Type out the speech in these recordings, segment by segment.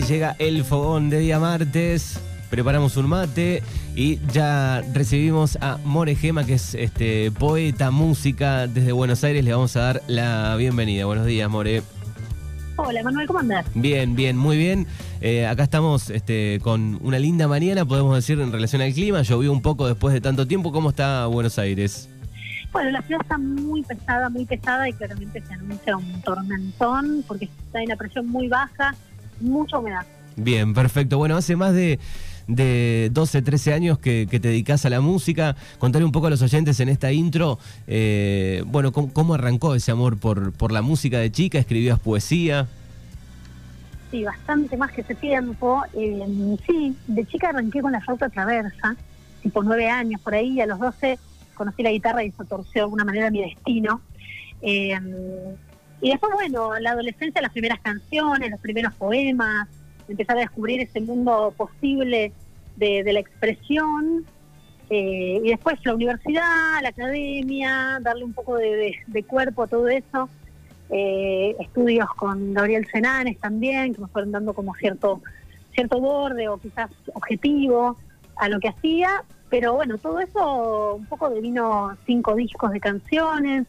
Y llega el fogón de día martes. Preparamos un mate y ya recibimos a More Gema, que es este poeta, música desde Buenos Aires. Le vamos a dar la bienvenida. Buenos días, More. Hola, Manuel, ¿cómo andás? Bien, bien, muy bien. Eh, acá estamos este, con una linda mañana, podemos decir, en relación al clima. Llovió un poco después de tanto tiempo. ¿Cómo está Buenos Aires? Bueno, la ciudad está muy pesada, muy pesada y claramente se anuncia un tormentón porque está en la presión muy baja, mucha humedad. Bien, perfecto. Bueno, hace más de, de 12, 13 años que, te dedicas a la música. Contarle un poco a los oyentes en esta intro, eh, bueno, ¿cómo, arrancó ese amor por, por la música de chica? ¿Escribías poesía? Sí, bastante más que ese tiempo. Eh, sí, de chica arranqué con la flauta traversa, tipo nueve años por ahí, a los 12 conocí la guitarra y eso torció de alguna manera mi destino. Eh, y después, bueno, la adolescencia, las primeras canciones, los primeros poemas, empezar a descubrir ese mundo posible de, la expresión. Eh, y después la universidad, la academia, darle un poco de, cuerpo a todo eso. Eh, estudios con Gabriel Senanes también, que me fueron dando como cierto, cierto borde o quizás objetivo a lo que hacía. Pero bueno, todo eso un poco devino cinco discos de canciones,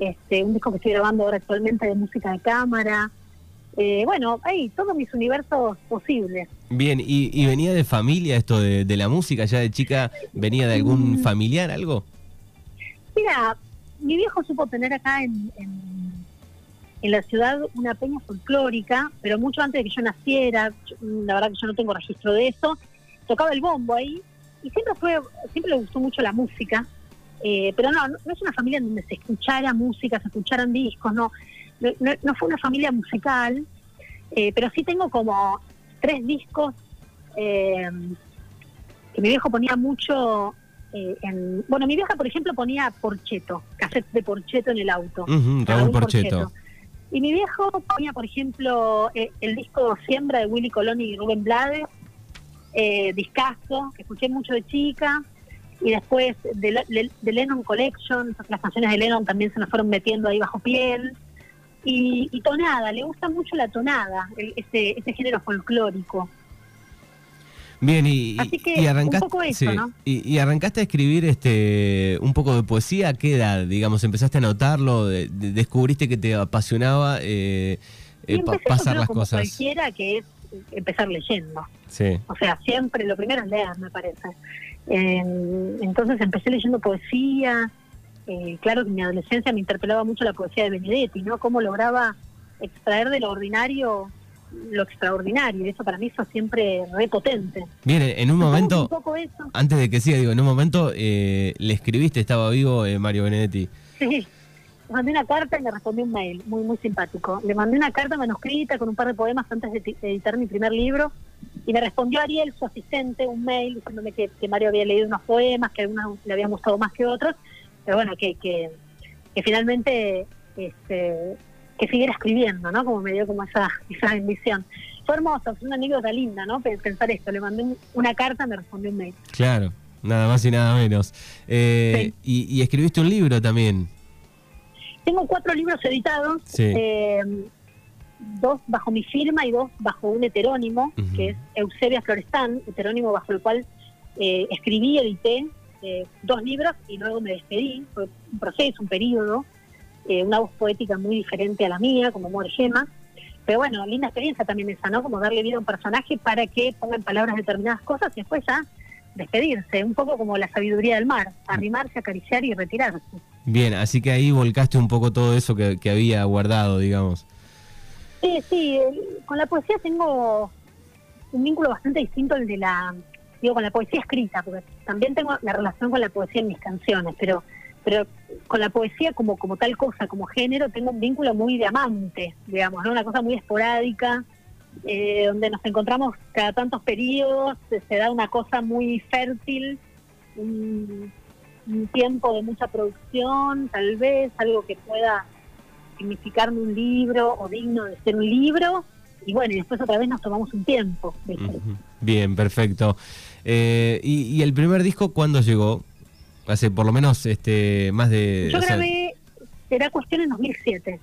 este, un disco que estoy grabando ahora actualmente de música de cámara. Eh, bueno, hay todos mis universos posibles. Bien, ¿y, venía de familia esto de, la música? ¿Ya de chica venía de algún mm. familiar, algo? Mira, mi viejo supo tener acá en, en, la ciudad una peña folclórica, pero mucho antes de que yo naciera, la verdad que yo no tengo registro de eso, tocaba el bombo ahí y siempre fue, siempre le gustó mucho la música, eh, pero no, no, es una familia en donde se escuchara música, se escucharan discos, no, no, fue una familia musical, eh, pero sí tengo como tres discos eh, que mi viejo ponía mucho en, bueno, mi vieja por ejemplo ponía Porcheto, cassette de Porcheto en el auto. Raúl Porcheto. Y mi viejo ponía, por ejemplo, el disco Siembra de Willy Colón y Rubén Blades, eh, discazo, que escuché mucho de chica, y después de, Lennon Collection, las canciones de Lennon también se nos fueron metiendo ahí bajo piel, y, tonada, le gusta mucho la tonada, ese, ese género folclórico. Bien, y, y, arrancaste, y, arrancaste a escribir este un poco de poesía, ¿a qué edad? Digamos, empezaste a notarlo, descubriste que te apasionaba eh, eh pasar las cosas. Cualquiera que es empezar leyendo. O sea, siempre lo primero es leer, me parece. entonces empecé leyendo poesía. Eh, claro que en mi adolescencia me interpelaba mucho la poesía de Benedetti, ¿no? Cómo lograba extraer de lo ordinario lo extraordinario. Eso para mí fue siempre repotente. Bien, en un momento, antes de que siga, digo, en un momento eh, le escribiste, estaba vivo eh, Mario Benedetti. Sí, mandé una carta y me respondió un mail, muy, muy simpático. Le mandé una carta manuscrita con un par de poemas antes de editar mi primer libro y me respondió Ariel, su asistente, un mail diciéndome que, Mario había leído unos poemas, que algunos le habían gustado más que otros, pero bueno, que, que, finalmente este, que siguiera escribiendo, ¿no? Como me dio como esa, esa bendición. Fue hermoso, fue una anécdota linda, ¿no? Pensar esto, le mandé una carta, me respondió un mail. Claro, nada más y nada menos. Eh, y escribiste un libro también. Tengo cuatro libros editados, eh, dos bajo mi firma y dos bajo un heterónimo, que es Eusebia Florestán, heterónimo bajo el cual eh, escribí, edité eh, dos libros y luego me despedí. Fue un proceso, un periodo, una voz poética muy diferente a la mía, como More Gema. Pero bueno, linda experiencia también esa, ¿no? Como darle vida a un personaje para que ponga en palabras determinadas cosas y después ya despedirse, un poco como la sabiduría del mar, arrimarse, acariciar y retirarse. Bien, así que ahí volcaste un poco todo eso que, había guardado, digamos. Sí, sí, con la poesía tengo un vínculo bastante distinto al de la, digo, con la poesía escrita, porque también tengo la relación con la poesía en mis canciones, pero pero con la poesía como como tal cosa, como género, tengo un vínculo muy de amante, digamos, ¿no? una cosa muy esporádica, eh, donde nos encontramos cada tantos periodos, se, da una cosa muy fértil, tiempo de mucha producción, tal vez, algo que pueda significarme un libro o digno de ser un libro. Y bueno, y después otra vez nos tomamos un tiempo. Bien, perfecto. Eh, y, el primer disco cuándo llegó? Hace por lo menos este más de... Yo grabé Será Cuestión en 2007.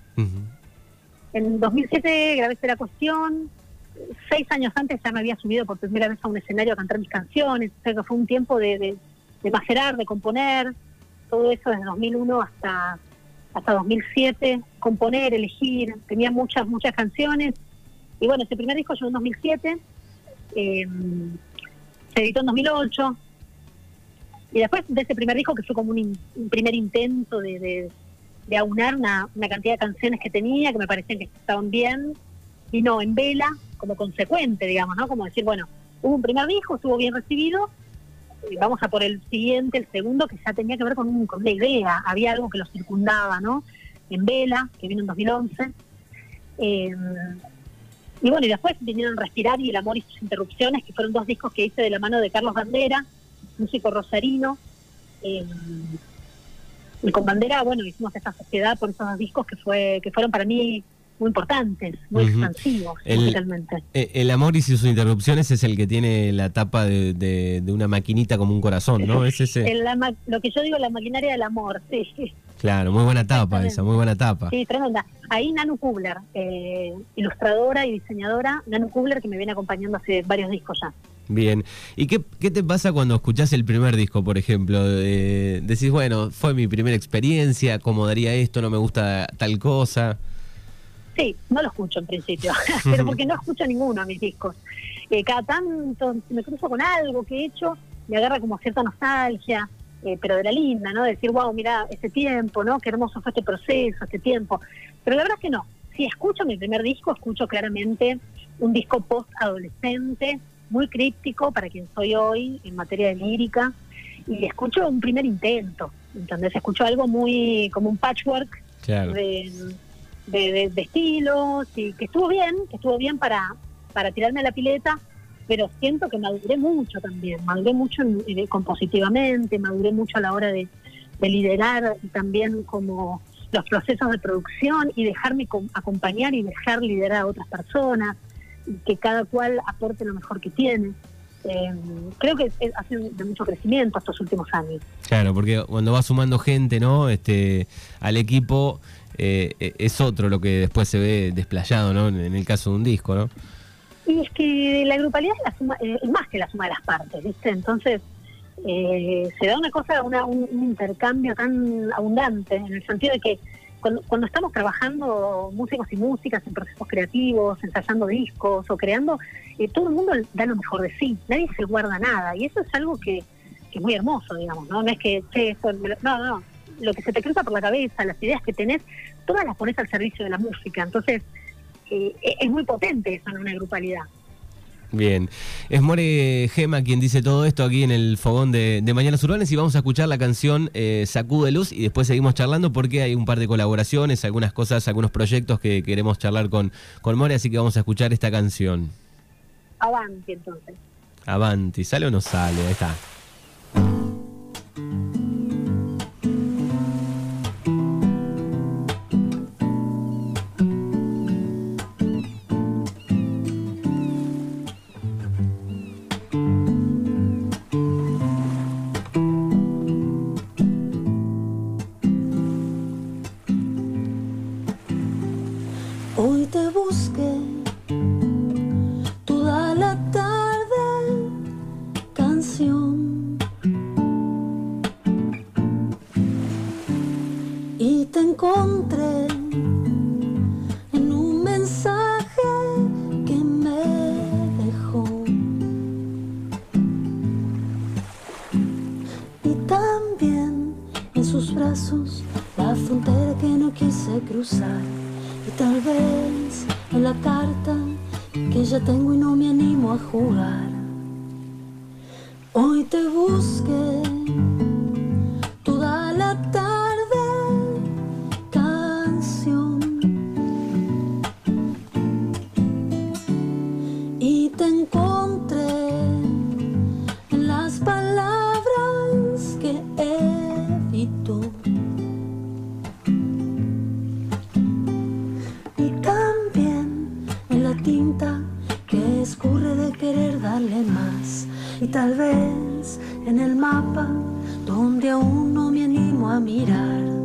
En 2007 grabé Será Cuestión, seis años antes ya me había subido por primera vez a un escenario a cantar mis canciones, o sea que fue un tiempo de, de, de macerar, de componer, todo eso desde 2001 hasta hasta 2007, componer, elegir, tenía muchas, muchas canciones. Y bueno, ese primer disco llegó en 2007, eh, se editó en 2008. Y después de ese primer disco, que fue como un, un primer intento de, de, de aunar una, una, cantidad de canciones que tenía, que me parecían que estaban bien, y no, en vela, como consecuente, digamos, ¿no? Como decir, bueno, hubo un primer disco, estuvo bien recibido, vamos a por el siguiente, el segundo, que ya tenía que ver con, un, con una idea, había algo que lo circundaba, ¿no? En Vela, que vino en 2011. Eh, y bueno, y después vinieron Respirar y El Amor y sus Interrupciones, que fueron dos discos que hice de la mano de Carlos Bandera, músico rosarino. Eh, y con Bandera, bueno, hicimos esa sociedad por esos dos discos que, fue, que fueron para mí muy importantes, muy uh -huh. expansivos el. Eh, el amor y sus interrupciones es el que tiene la tapa de, de, de una maquinita como un corazón, ¿no? Es ese. El, la, lo que yo digo, la maquinaria del amor, sí. Claro, muy buena tapa esa, muy buena tapa. Sí, tremenda. Ahí Nanu Kubler, eh, ilustradora y diseñadora, Nanu Kubler, que me viene acompañando hace varios discos ya. Bien. ¿Y qué, qué te pasa cuando escuchás el primer disco, por ejemplo? Eh, decís, bueno, fue mi primera experiencia, ¿cómo daría esto? No me gusta tal cosa. Sí, no lo escucho en principio, pero porque no escucho ninguno de mis discos. Eh, cada tanto me cruzo con algo que he hecho, me agarra como cierta nostalgia, eh, pero de la linda, ¿no? De decir, wow, mira, ese tiempo, ¿no? Qué hermoso fue este proceso, este tiempo. Pero la verdad es que no. Si escucho mi primer disco, escucho claramente un disco post-adolescente, muy críptico para quien soy hoy en materia de lírica, y escucho un primer intento, ¿entendés? Escucho algo muy como un patchwork claro. de de, de, de, estilos y que estuvo bien, que estuvo bien para, para tirarme a la pileta, pero siento que maduré mucho también, maduré mucho en, en, compositivamente, maduré mucho a la hora de, de liderar también como los procesos de producción y dejarme acompañar y dejar liderar a otras personas, que cada cual aporte lo mejor que tiene. Eh, creo que ha sido de mucho crecimiento estos últimos años. Claro, porque cuando va sumando gente, ¿no? Este, al equipo eh, es otro lo que después se ve desplayado, ¿no? En el caso de un disco, ¿no? Y es que la grupalidad es, la suma, eh, es más que la suma de las partes, ¿viste? Entonces eh, se da una cosa, una, un, un, intercambio tan abundante, en el sentido de que cuando, cuando, estamos trabajando músicos y músicas en procesos creativos, ensayando discos o creando, eh, todo el mundo da lo mejor de sí, nadie se guarda nada, y eso es algo que, que es muy hermoso, digamos, ¿no? No es que, che, no, no, lo que se te cruza por la cabeza, las ideas que tenés, todas las pones al servicio de la música. Entonces, eh, es muy potente eso en una grupalidad. Bien, es More Gema quien dice todo esto aquí en el fogón de, de Mañanas Urbanas y vamos a escuchar la canción eh, Sacude Luz y después seguimos charlando porque hay un par de colaboraciones, algunas cosas, algunos proyectos que queremos charlar con, con More, así que vamos a escuchar esta canción. Avanti entonces. Avanti, ¿sale o no sale? Ahí está. Brazos la frontera que no quise cruzar. Y tal vez en la carta que ya tengo y no me animo a jugar. Hoy te busqué y tal vez en el mapa donde aún no me animo a mirar.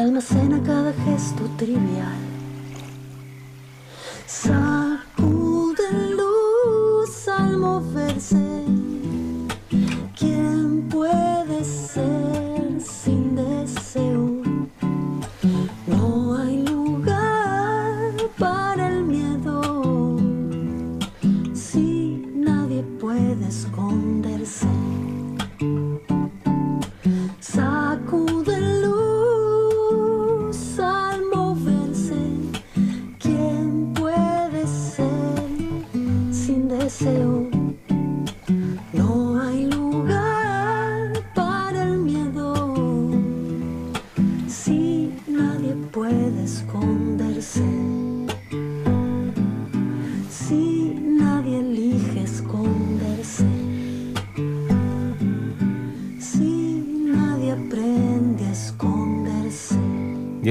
Almacena cada gesto trivial.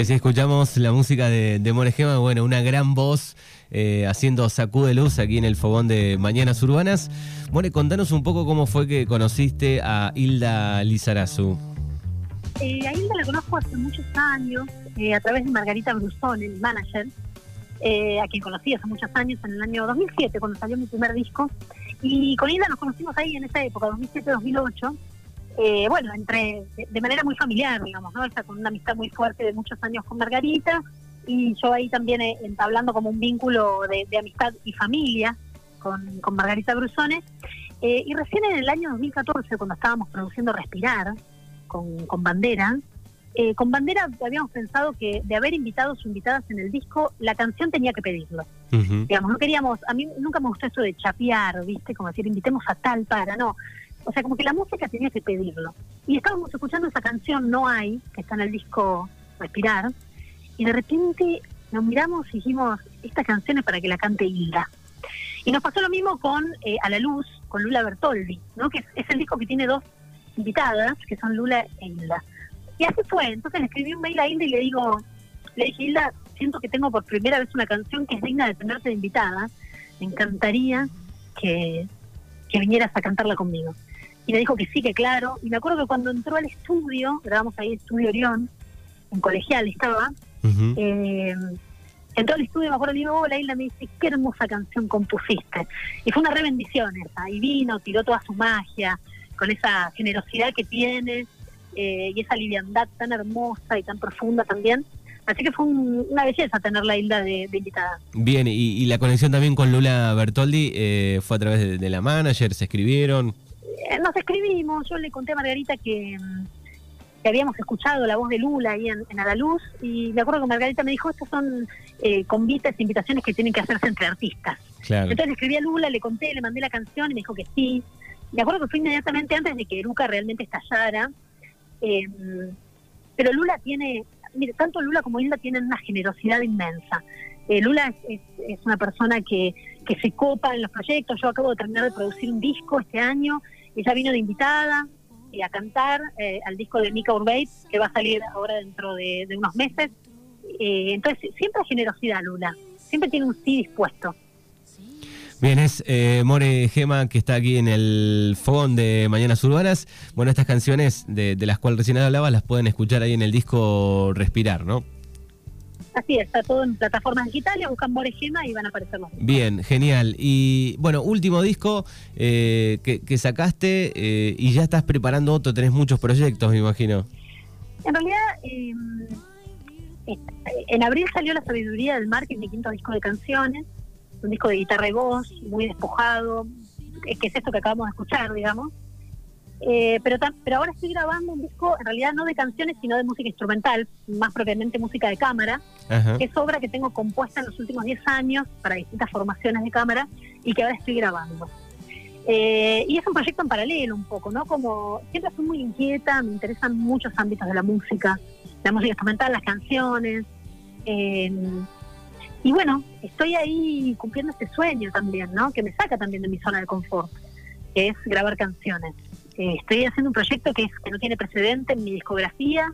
Así escuchamos la música de, de More Gema, bueno, una gran voz eh, haciendo sacude luz aquí en el fogón de Mañanas Urbanas. More, contanos un poco cómo fue que conociste a Hilda Lizarazu. Eh, a Hilda la conozco hace muchos años eh, a través de Margarita Brusón, el manager, eh, a quien conocí hace muchos años, en el año 2007, cuando salió mi primer disco. Y con Hilda nos conocimos ahí en esa época, 2007-2008. Eh, bueno, entre de, de manera muy familiar, digamos, ¿no? O sea, con una amistad muy fuerte de muchos años con Margarita y yo ahí también eh, entablando como un vínculo de, de amistad y familia con, con Margarita Brusone. Eh, y recién en el año 2014, cuando estábamos produciendo Respirar con, con Bandera, eh, con Bandera habíamos pensado que de haber invitados o invitadas en el disco, la canción tenía que pedirlo. Digamos, no queríamos, a mí nunca me gustó eso de chapear, ¿viste? Como decir, invitemos a tal para, no. O sea, como que la música tenía que pedirlo. Y estábamos escuchando esa canción No hay, que está en el disco Respirar, y de repente nos miramos y dijimos, esta canción es para que la cante Hilda. Y nos pasó lo mismo con eh, A la Luz, con Lula Bertoldi, ¿no? que es, el disco que tiene dos invitadas, que son Lula e Hilda. Y así fue, entonces le escribí un mail a Hilda y le digo, le dije, Hilda, siento que tengo por primera vez una canción que es digna de tenerte de invitada, me encantaría que, que vinieras a cantarla conmigo. Y me dijo que sí, que claro, y me acuerdo que cuando entró al estudio, grabamos ahí Estudio Orión, en colegial estaba, eh, entró al estudio, me acuerdo, le digo, hola Hilda, me dice, qué hermosa canción compusiste. Y fue una re bendición esa, y vino, tiró toda su magia, con esa generosidad que tiene, eh, y esa liviandad tan hermosa y tan profunda también. Así que fue un- una belleza tenerla a Hilda de, de invitada. Bien, y, y la conexión también con Lula Bertoldi eh, fue a través de, de la manager, se escribieron. Eh, nos escribimos, yo le conté a Margarita que, mm, que habíamos escuchado la voz de Lula ahí en, en A la Luz, y me acuerdo que Margarita me dijo, estos son eh, convites, invitaciones que tienen que hacerse entre artistas. Claro. Entonces le escribí a Lula, le conté, le mandé la canción y me dijo que sí. Me acuerdo que fue inmediatamente antes de que Eruca realmente estallara. Eh, pero Lula tiene, mire, tanto Lula como Hilda tienen una generosidad inmensa. Eh, Lula es, es- es una persona que, que se copa en los proyectos. Yo acabo de terminar de producir un disco este año. Ella vino de invitada eh, a cantar eh, al disco de Mika Urbate, que va a salir ahora dentro de, unos meses. Eh, entonces, siempre generosidad, Lula. Siempre tiene un sí dispuesto. Bien, es eh, More Gema que está aquí en el fogón de Mañanas Urbanas. Bueno, estas canciones de, de las cuales recién hablaba las pueden escuchar ahí en el disco Respirar, ¿no? Así es, está todo en plataformas digitales, buscan More Gema y van a aparecer los Bien, genial. Y bueno, último disco eh, que, que sacaste eh, y ya estás preparando otro, tenés muchos proyectos, me imagino. En realidad, eh, en abril salió La Sabiduría del Mar, que es mi quinto disco de canciones, un disco de guitarra y voz, muy despojado, que es esto que acabamos de escuchar, digamos. Eh, pero, pero ahora estoy grabando un disco, en realidad no de canciones, sino de música instrumental, más propiamente música de cámara, que es obra que tengo compuesta en los últimos 10 años para distintas formaciones de cámara y que ahora estoy grabando. Eh, y es un proyecto en paralelo un poco, ¿no? Como siempre soy muy inquieta, me interesan muchos ámbitos de la música, la música instrumental, las canciones. Eh, y bueno, estoy ahí cumpliendo este sueño también, ¿no? Que me saca también de mi zona de confort, que es grabar canciones. Eh, estoy haciendo un proyecto que, es, que no tiene precedente en mi discografía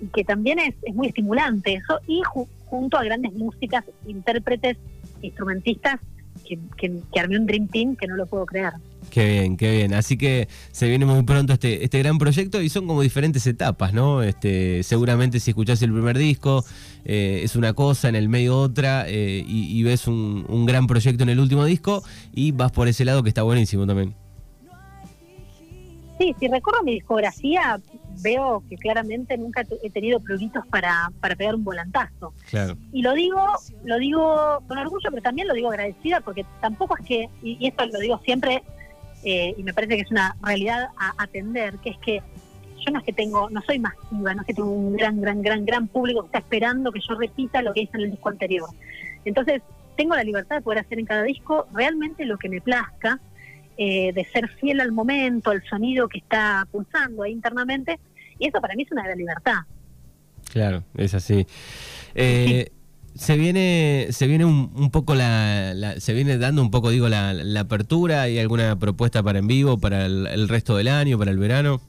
y que también es, muy estimulante eso, y junto a grandes músicas, intérpretes, instrumentistas que, que, armé un Dream Team que no lo puedo creer. Qué bien, qué bien. Así que se viene muy pronto este, este gran proyecto y son como diferentes etapas, ¿no? Este, seguramente si escuchás el primer disco eh, es una cosa, en el medio otra, eh, y, ves un, un, gran proyecto en el último disco y vas por ese lado que está buenísimo también. Sí, si recorro mi discografía, veo que claramente nunca he tenido pruebitos para, para pegar un volantazo. Y lo digo, lo digo con orgullo, pero también lo digo agradecida, porque tampoco es que, y, esto lo digo siempre, eh, y me parece que es una realidad a atender, que es que yo no es que tengo, no soy masiva, no es que tengo un gran, gran, gran, gran público que está esperando que yo repita lo que hice en el disco anterior. Entonces, tengo la libertad de poder hacer en cada disco realmente lo que me plazca, eh, de ser fiel al momento, al sonido que está pulsando ahí internamente, y eso para mí es una gran libertad. Claro, es así. Eh, se viene, se viene un, poco la, se viene dando un poco, digo, la, apertura. ¿Hay alguna propuesta para en vivo, para el, resto del año, para el verano?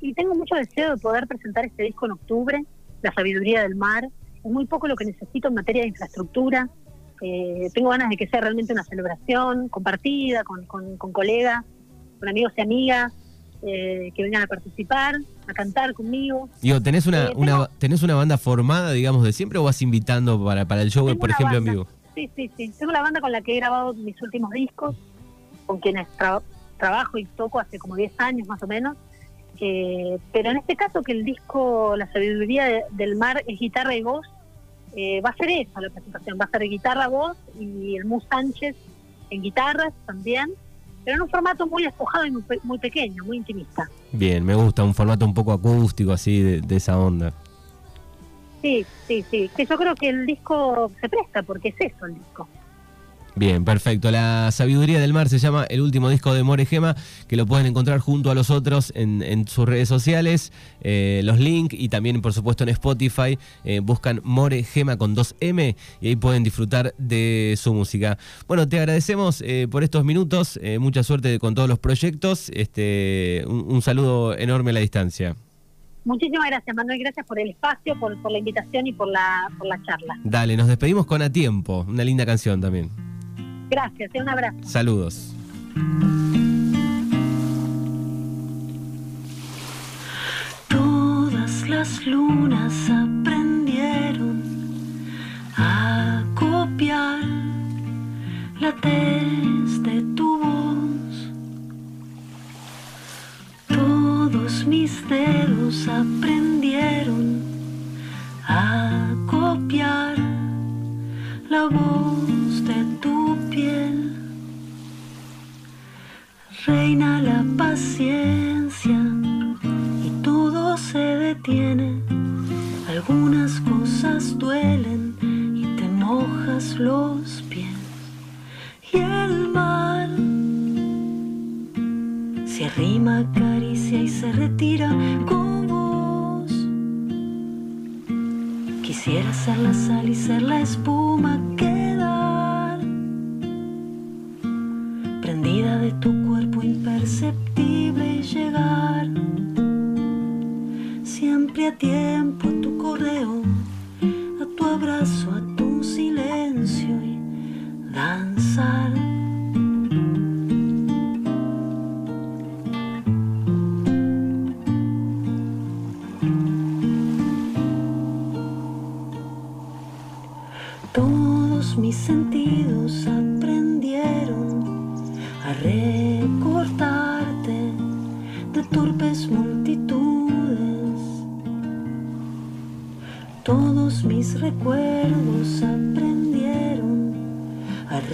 Y tengo mucho deseo de poder presentar este disco en octubre, La Sabiduría del Mar. Es muy poco lo que necesito en materia de infraestructura. Eh, tengo ganas de que sea realmente una celebración compartida con, con, colegas, con amigos y amigas, eh, que vengan a participar, a cantar conmigo. Digo, ¿tenés una, eh, una, ¿tenés una banda formada, digamos, de siempre o vas invitando para, para el show, por ejemplo, en vivo? Sí, sí, sí. Tengo la banda con la que he grabado mis últimos discos, con quienes trabajo y toco hace como 10 años más o menos. pero en este caso que el disco La Sabiduría del Mar es guitarra y voz, eh, va a ser esa la presentación, va a ser guitarra, voz y el Mus Sánchez en guitarras también, pero en un formato muy despojado y muy, pequeño, muy intimista. Bien, me gusta, un formato un poco acústico así de esa onda. Sí, sí, sí, que yo creo que el disco se presta porque es eso el disco. Bien, perfecto. La Sabiduría del Mar se llama el último disco de More Gema, que lo pueden encontrar junto a los otros en, sus redes sociales, eh, los links y también, por supuesto, en Spotify. Eh, buscan More Gema con 2M y ahí pueden disfrutar de su música. Bueno, te agradecemos eh, por estos minutos. mucha suerte con todos los proyectos. Este, un, saludo enorme a la distancia. Muchísimas gracias, Manuel. Gracias por el espacio, por, por la invitación y por la, por la charla. Dale, nos despedimos con A Tiempo, una linda canción también. Gracias, un abrazo. Saludos. Todas las lunas aprendieron a copiar la tez de tu voz. Todos mis dedos aprendieron a copiar la voz de tu piel. Reina la paciencia y todo se detiene. Algunas cosas duelen y te mojas los pies. Y el mal se arrima, acaricia y se retira con vos. Quisiera ser la sal y ser la espuma quedar imperceptible llegar siempre a tiempo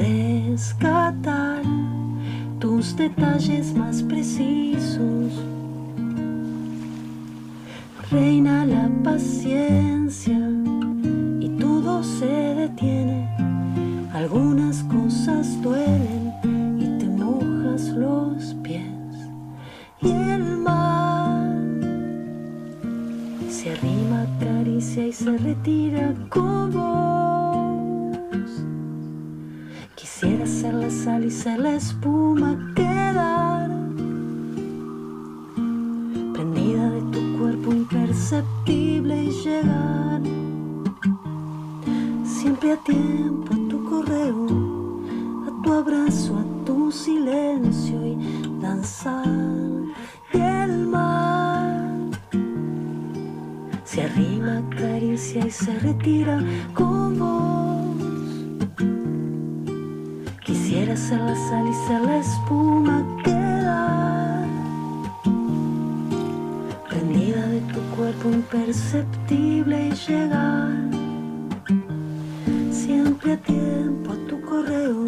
rescatar tus detalles más precisos. Reina la paciencia y todo se detiene. Algunas cosas duelen y te mojas los pies. Y el mar se arrima, acaricia y se retira con la sal y ser la espuma, quedar prendida de tu cuerpo imperceptible y llegar siempre a tiempo a tu correo, a tu abrazo, a tu silencio y danzar. Y el mar se arrima, acaricia y se retira con vos. Quisiera ser la sal y ser la espuma, quedar prendida de tu cuerpo imperceptible y llegar siempre a tiempo a tu correo,